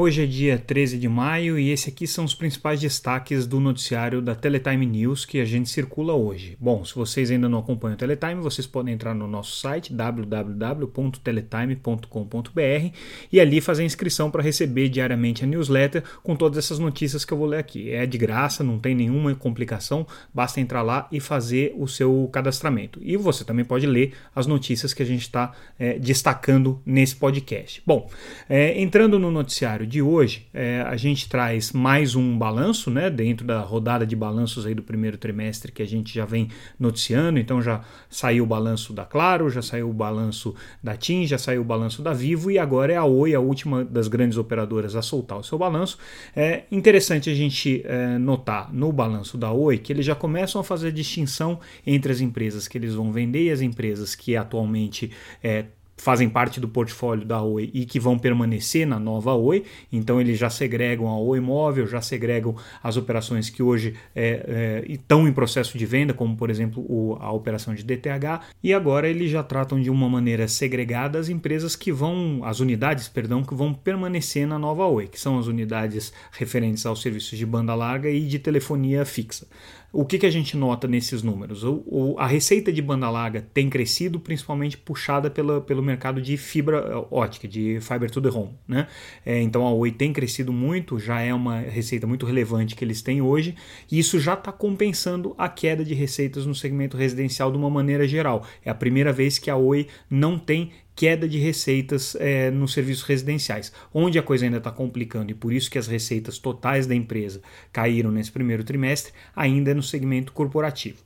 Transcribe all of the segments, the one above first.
Hoje é dia 13 de maio e esse aqui são os principais destaques do noticiário da Teletime News que a gente circula hoje. Bom, se vocês ainda não acompanham o Teletime, vocês podem entrar no nosso site www.teletime.com.br e ali fazer a inscrição para receber diariamente a newsletter com todas essas notícias que eu vou ler aqui. É de graça, não tem nenhuma complicação, basta entrar lá e fazer o seu cadastramento. E você também pode ler as notícias que a gente está é, destacando nesse podcast. Bom, é, entrando no noticiário de hoje, é, a gente traz mais um balanço, né, dentro da rodada de balanços aí do primeiro trimestre que a gente já vem noticiando. Então já saiu o balanço da Claro, já saiu o balanço da TIM, já saiu o balanço da Vivo e agora é a Oi, a última das grandes operadoras a soltar o seu balanço. É interessante a gente é, notar no balanço da Oi que eles já começam a fazer a distinção entre as empresas que eles vão vender e as empresas que atualmente é, fazem parte do portfólio da Oi e que vão permanecer na nova Oi. Então eles já segregam a Oi Móvel, já segregam as operações que hoje é, é, estão em processo de venda, como por exemplo o, a operação de DTH, e agora eles já tratam de uma maneira segregada as empresas que vão, as unidades, perdão, que vão permanecer na nova Oi, que são as unidades referentes aos serviços de banda larga e de telefonia fixa. O que, que a gente nota nesses números? O, o, a receita de banda larga tem crescido, principalmente puxada pela, pelo mercado de fibra eh, ótica, de fiber to the home. Né? É, então a Oi tem crescido muito, já é uma receita muito relevante que eles têm hoje, e isso já está compensando a queda de receitas no segmento residencial de uma maneira geral. É a primeira vez que a Oi não tem queda de receitas é, nos serviços residenciais, onde a coisa ainda está complicando e por isso que as receitas totais da empresa caíram nesse primeiro trimestre, ainda é no segmento corporativo.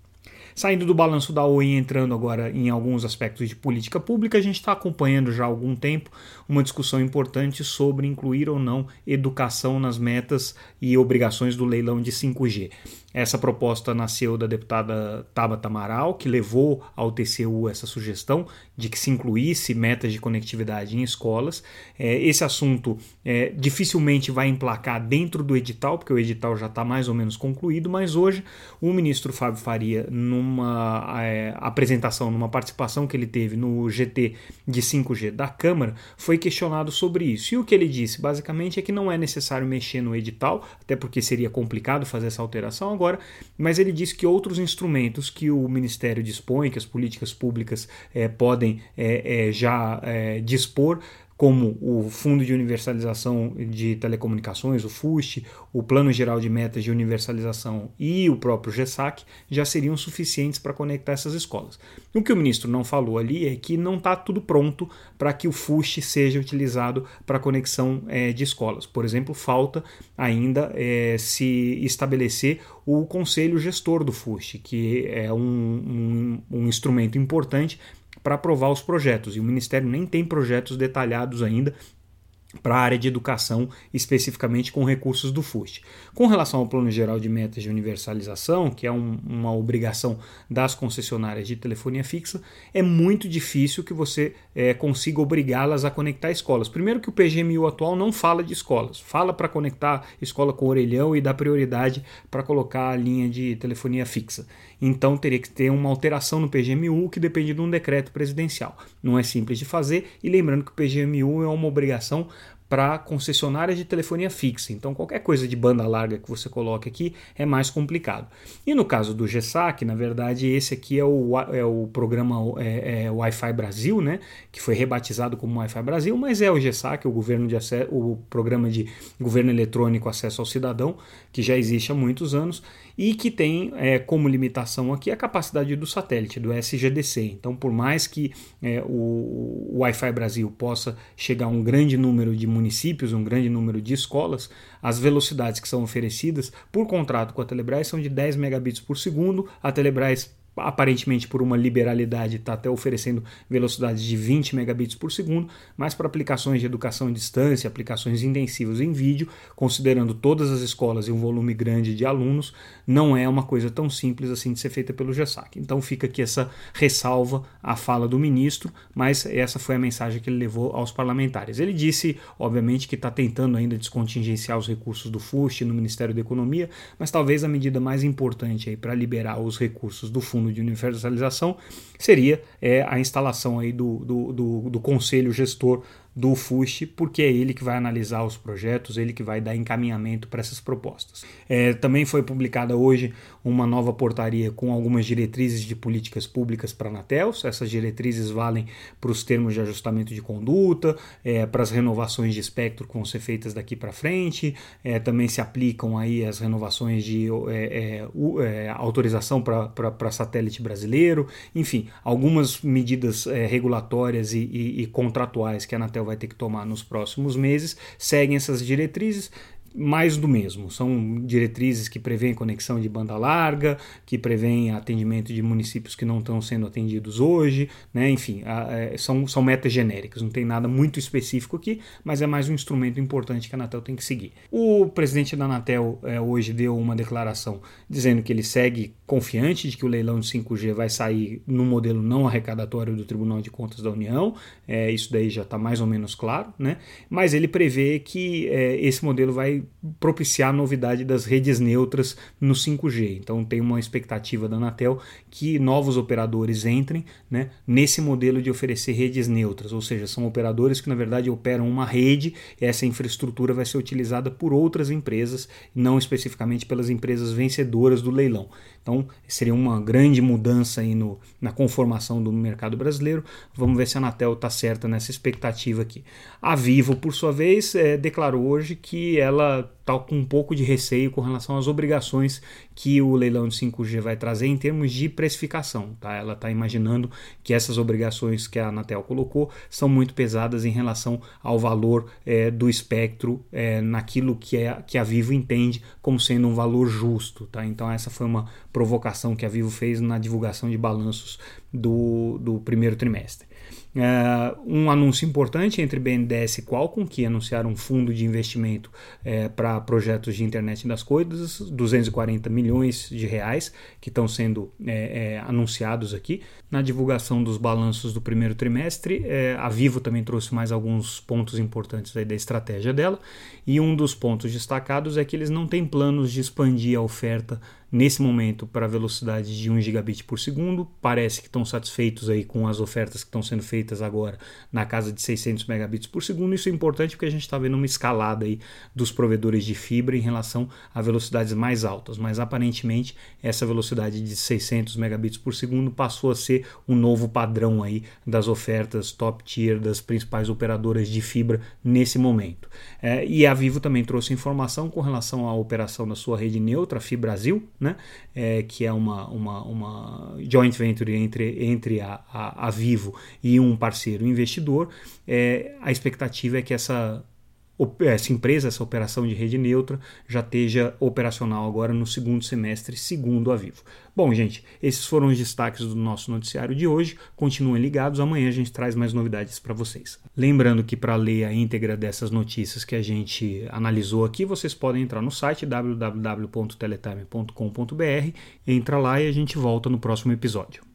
Saindo do balanço da Oi e entrando agora em alguns aspectos de política pública, a gente está acompanhando já há algum tempo uma discussão importante sobre incluir ou não educação nas metas e obrigações do leilão de 5G. Essa proposta nasceu da deputada Tabata Amaral, que levou ao TCU essa sugestão de que se incluísse metas de conectividade em escolas. É, esse assunto é, dificilmente vai emplacar dentro do edital, porque o edital já está mais ou menos concluído, mas hoje o ministro Fábio Faria, numa é, apresentação, numa participação que ele teve no GT de 5G da Câmara, foi questionado sobre isso. E o que ele disse basicamente é que não é necessário mexer no edital, até porque seria complicado fazer essa alteração agora, mas ele diz que outros instrumentos que o Ministério dispõe, que as políticas públicas é, podem é, já dispor, como o Fundo de Universalização de Telecomunicações, o FUST, o Plano Geral de Metas de Universalização e o próprio GESAC já seriam suficientes para conectar essas escolas. O que o ministro não falou ali é que não está tudo pronto para que o FUST seja utilizado para conexão é, de escolas. Por exemplo, falta ainda é, se estabelecer o conselho gestor do FUST, que é um, um, um instrumento importante para aprovar os projetos. E o Ministério nem tem projetos detalhados ainda para a área de educação, especificamente com recursos do FUST. Com relação ao Plano Geral de Metas de Universalização, que é um, uma obrigação das concessionárias de telefonia fixa, é muito difícil que você é, consiga obrigá-las a conectar escolas. Primeiro que o PGMU atual não fala de escolas, fala para conectar escola com orelhão e dá prioridade para colocar a linha de telefonia fixa. Então teria que ter uma alteração no PGMU que depende de um decreto presidencial. Não é simples de fazer e lembrando que o PGMU é uma obrigação para concessionárias de telefonia fixa. Então, qualquer coisa de banda larga que você coloque aqui é mais complicado. E no caso do GESAC, na verdade, esse aqui é o, é o programa é, é Wi-Fi Brasil, né? que foi rebatizado como Wi-Fi Brasil, mas é o GESAC, o, governo de acesso, o programa de governo eletrônico acesso ao cidadão, que já existe há muitos anos e que tem é, como limitação aqui a capacidade do satélite, do SGDC. Então, por mais que é, o, o Wi-Fi Brasil possa chegar a um grande número de municípios, um grande número de escolas, as velocidades que são oferecidas por contrato com a Telebrás são de 10 megabits por segundo. A Telebrás aparentemente por uma liberalidade está até oferecendo velocidades de 20 megabits por segundo, mas para aplicações de educação à distância, aplicações intensivas em vídeo, considerando todas as escolas e um volume grande de alunos, não é uma coisa tão simples assim de ser feita pelo GESAC. Então fica aqui essa ressalva à fala do ministro, mas essa foi a mensagem que ele levou aos parlamentares. Ele disse, obviamente, que está tentando ainda descontingenciar os recursos do FUST no Ministério da Economia, mas talvez a medida mais importante para liberar os recursos do fundo fundo de universalização seria é, a instalação aí do, do, do, do conselho gestor do FUST, porque é ele que vai analisar os projetos, ele que vai dar encaminhamento para essas propostas. É, também foi publicada hoje uma nova portaria com algumas diretrizes de políticas públicas para a Anatel. Essas diretrizes valem para os termos de ajustamento de conduta, é, para as renovações de espectro que vão ser feitas daqui para frente, é, também se aplicam aí as renovações de é, é, é, autorização para satélite brasileiro, enfim, algumas medidas regulatórias e, e, e contratuais que a Anatel vai ter que tomar nos próximos meses. Seguem essas diretrizes mais do mesmo. São diretrizes que prevêem conexão de banda larga, que prevêem atendimento de municípios que não estão sendo atendidos hoje, né? enfim, é, são, são metas genéricas, não tem nada muito específico aqui, mas é mais um instrumento importante que a Anatel tem que seguir. O presidente da Anatel é, hoje deu uma declaração dizendo que ele segue confiante de que o leilão de 5G vai sair no modelo não arrecadatório do Tribunal de Contas da União, é, isso daí já está mais ou menos claro, né? mas ele prevê que é, esse modelo vai propiciar a novidade das redes neutras no 5G. Então tem uma expectativa da Anatel que novos operadores entrem né, nesse modelo de oferecer redes neutras, ou seja, são operadores que na verdade operam uma rede e essa infraestrutura vai ser utilizada por outras empresas, não especificamente pelas empresas vencedoras do leilão. Então seria uma grande mudança aí no, na conformação do mercado brasileiro. Vamos ver se a Anatel está certa nessa expectativa aqui. A Vivo, por sua vez, é, declarou hoje que ela está com um pouco de receio com relação às obrigações que o leilão de 5G vai trazer em termos de precificação. Tá? Ela está imaginando que essas obrigações que a Anatel colocou são muito pesadas em relação ao valor é, do espectro é, naquilo que, é, que a Vivo entende como sendo um valor justo. Tá? Então essa foi uma provocação que a Vivo fez na divulgação de balanços do, do primeiro trimestre. Uh, um anúncio importante entre BNDES e Qualcomm, que anunciaram um fundo de investimento uh, para projetos de internet das coisas, 240 milhões de reais que estão sendo uh, anunciados aqui. Na divulgação dos balanços do primeiro trimestre, a Vivo também trouxe mais alguns pontos importantes da estratégia dela, e um dos pontos destacados é que eles não têm planos de expandir a oferta nesse momento para velocidade de 1 gigabit por segundo. Parece que estão satisfeitos aí com as ofertas que estão sendo feitas agora na casa de 600 megabits por segundo. Isso é importante porque a gente está vendo uma escalada aí dos provedores de fibra em relação a velocidades mais altas, mas aparentemente essa velocidade de 600 megabits por segundo passou a ser um novo padrão aí das ofertas top tier das principais operadoras de fibra nesse momento. É, e a Vivo também trouxe informação com relação à operação da sua rede neutra, Fibrasil, né? É, que é uma, uma, uma joint venture entre, entre a, a, a Vivo e um parceiro investidor. É, a expectativa é que essa essa empresa, essa operação de rede neutra, já esteja operacional agora no segundo semestre, segundo a Vivo. Bom, gente, esses foram os destaques do nosso noticiário de hoje. Continuem ligados, amanhã a gente traz mais novidades para vocês. Lembrando que para ler a íntegra dessas notícias que a gente analisou aqui, vocês podem entrar no site www.teletime.com.br, entra lá e a gente volta no próximo episódio.